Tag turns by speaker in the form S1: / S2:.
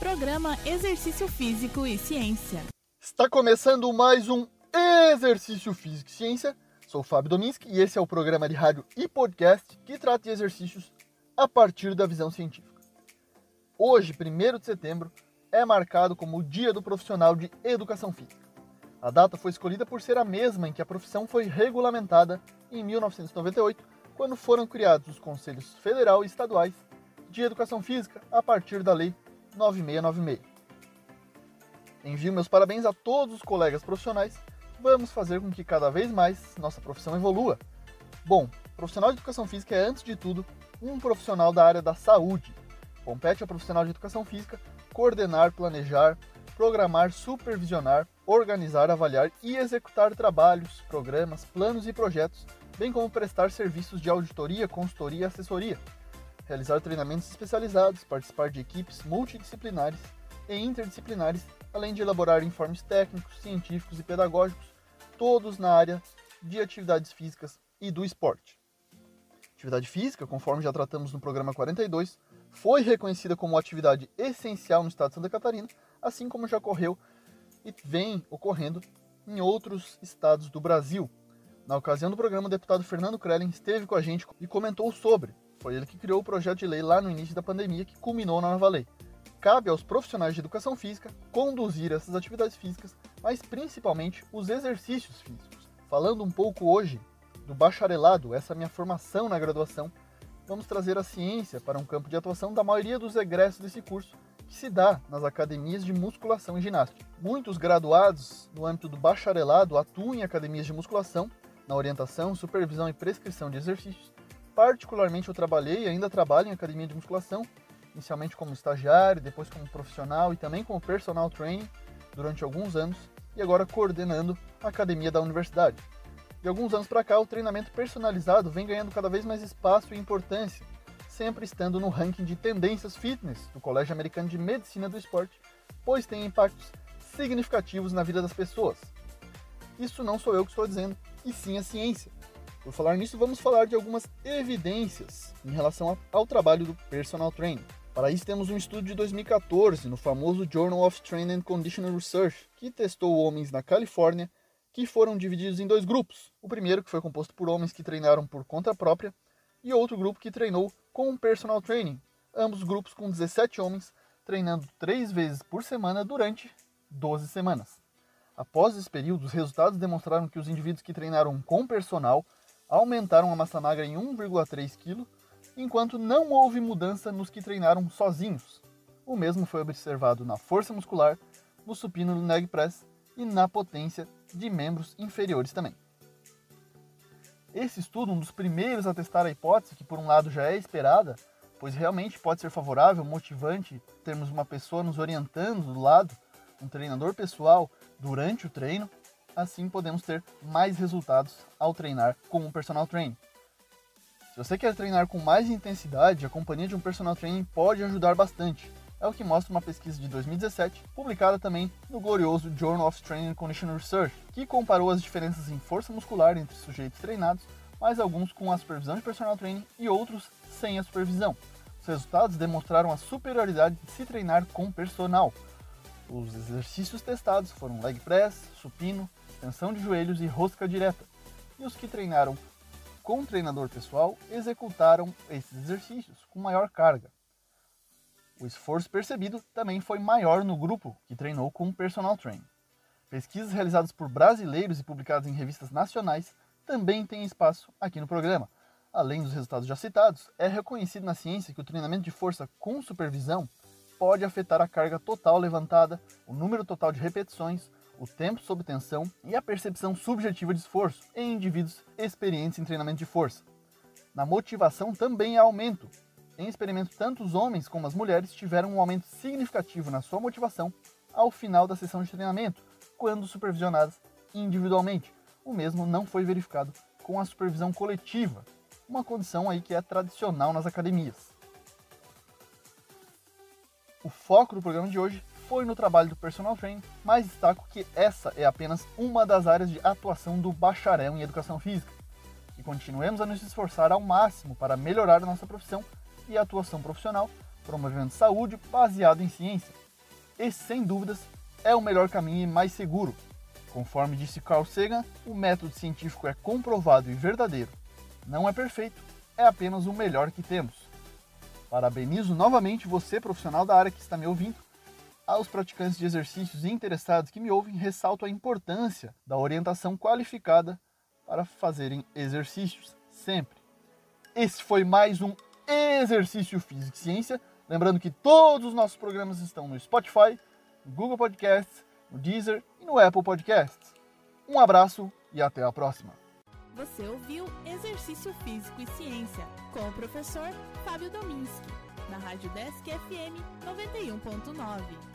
S1: Programa Exercício Físico e Ciência.
S2: Está começando mais um Exercício Físico e Ciência. Sou Fábio Dominski e esse é o programa de rádio e podcast que trata de exercícios a partir da visão científica. Hoje, 1 de setembro, é marcado como o Dia do Profissional de Educação Física. A data foi escolhida por ser a mesma em que a profissão foi regulamentada em 1998, quando foram criados os Conselhos Federal e Estaduais de Educação Física a partir da Lei 9696. Envio meus parabéns a todos os colegas profissionais. Vamos fazer com que cada vez mais nossa profissão evolua. Bom, profissional de educação física é, antes de tudo, um profissional da área da saúde. Compete ao profissional de educação física coordenar, planejar, programar, supervisionar, organizar, avaliar e executar trabalhos, programas, planos e projetos, bem como prestar serviços de auditoria, consultoria e assessoria realizar treinamentos especializados, participar de equipes multidisciplinares e interdisciplinares, além de elaborar informes técnicos, científicos e pedagógicos, todos na área de atividades físicas e do esporte. Atividade física, conforme já tratamos no programa 42, foi reconhecida como atividade essencial no estado de Santa Catarina, assim como já ocorreu e vem ocorrendo em outros estados do Brasil. Na ocasião do programa, o deputado Fernando Krellen esteve com a gente e comentou sobre foi ele que criou o projeto de lei lá no início da pandemia que culminou na nova lei. Cabe aos profissionais de educação física conduzir essas atividades físicas, mas principalmente os exercícios físicos. Falando um pouco hoje do bacharelado, essa minha formação na graduação, vamos trazer a ciência para um campo de atuação da maioria dos egressos desse curso, que se dá nas academias de musculação e ginástica. Muitos graduados no âmbito do bacharelado atuam em academias de musculação, na orientação, supervisão e prescrição de exercícios, Particularmente eu trabalhei e ainda trabalho em academia de musculação, inicialmente como estagiário, depois como profissional e também como personal training durante alguns anos e agora coordenando a academia da universidade. De alguns anos para cá, o treinamento personalizado vem ganhando cada vez mais espaço e importância, sempre estando no ranking de tendências fitness do Colégio Americano de Medicina do Esporte, pois tem impactos significativos na vida das pessoas. Isso não sou eu que estou dizendo, e sim a ciência. Por falar nisso, vamos falar de algumas evidências em relação ao trabalho do personal training. Para isso, temos um estudo de 2014 no famoso Journal of Training and Conditioning Research, que testou homens na Califórnia que foram divididos em dois grupos. O primeiro, que foi composto por homens que treinaram por conta própria, e outro grupo que treinou com um personal training. Ambos grupos com 17 homens treinando três vezes por semana durante 12 semanas. Após esse período, os resultados demonstraram que os indivíduos que treinaram com personal aumentaram a massa magra em 1,3 kg, enquanto não houve mudança nos que treinaram sozinhos. O mesmo foi observado na força muscular, no supino do leg press e na potência de membros inferiores também. Esse estudo, um dos primeiros a testar a hipótese, que por um lado já é esperada, pois realmente pode ser favorável, motivante termos uma pessoa nos orientando do lado, um treinador pessoal durante o treino, assim podemos ter mais resultados ao treinar com um personal training. Se você quer treinar com mais intensidade, a companhia de um personal training pode ajudar bastante. É o que mostra uma pesquisa de 2017, publicada também no glorioso Journal of Training and Conditioning Research, que comparou as diferenças em força muscular entre sujeitos treinados, mas alguns com a supervisão de personal training e outros sem a supervisão. Os resultados demonstraram a superioridade de se treinar com personal. Os exercícios testados foram leg press, supino, extensão de joelhos e rosca direta. E os que treinaram com treinador pessoal executaram esses exercícios com maior carga. O esforço percebido também foi maior no grupo que treinou com personal training. Pesquisas realizadas por brasileiros e publicadas em revistas nacionais também têm espaço aqui no programa. Além dos resultados já citados, é reconhecido na ciência que o treinamento de força com supervisão pode afetar a carga total levantada, o número total de repetições, o tempo sob tensão e a percepção subjetiva de esforço em indivíduos experientes em treinamento de força. Na motivação também há aumento. Em experimento, tanto os homens como as mulheres tiveram um aumento significativo na sua motivação ao final da sessão de treinamento, quando supervisionadas individualmente. O mesmo não foi verificado com a supervisão coletiva, uma condição aí que é tradicional nas academias. O foco do programa de hoje foi no trabalho do personal training, mas destaco que essa é apenas uma das áreas de atuação do bacharel em educação física. E continuemos a nos esforçar ao máximo para melhorar a nossa profissão e atuação profissional, promovendo saúde baseada em ciência. Esse, sem dúvidas, é o melhor caminho e mais seguro. Conforme disse Carl Sagan, o método científico é comprovado e verdadeiro. Não é perfeito, é apenas o melhor que temos. Parabenizo novamente você, profissional da área que está me ouvindo. Aos praticantes de exercícios interessados que me ouvem, ressalto a importância da orientação qualificada para fazerem exercícios sempre. Esse foi mais um Exercício Físico e Ciência. Lembrando que todos os nossos programas estão no Spotify, no Google Podcasts, no Deezer e no Apple Podcasts. Um abraço e até a próxima.
S1: Você ouviu Exercício Físico e Ciência com o professor Fábio Dominski, na Rádio Desk FM 91.9.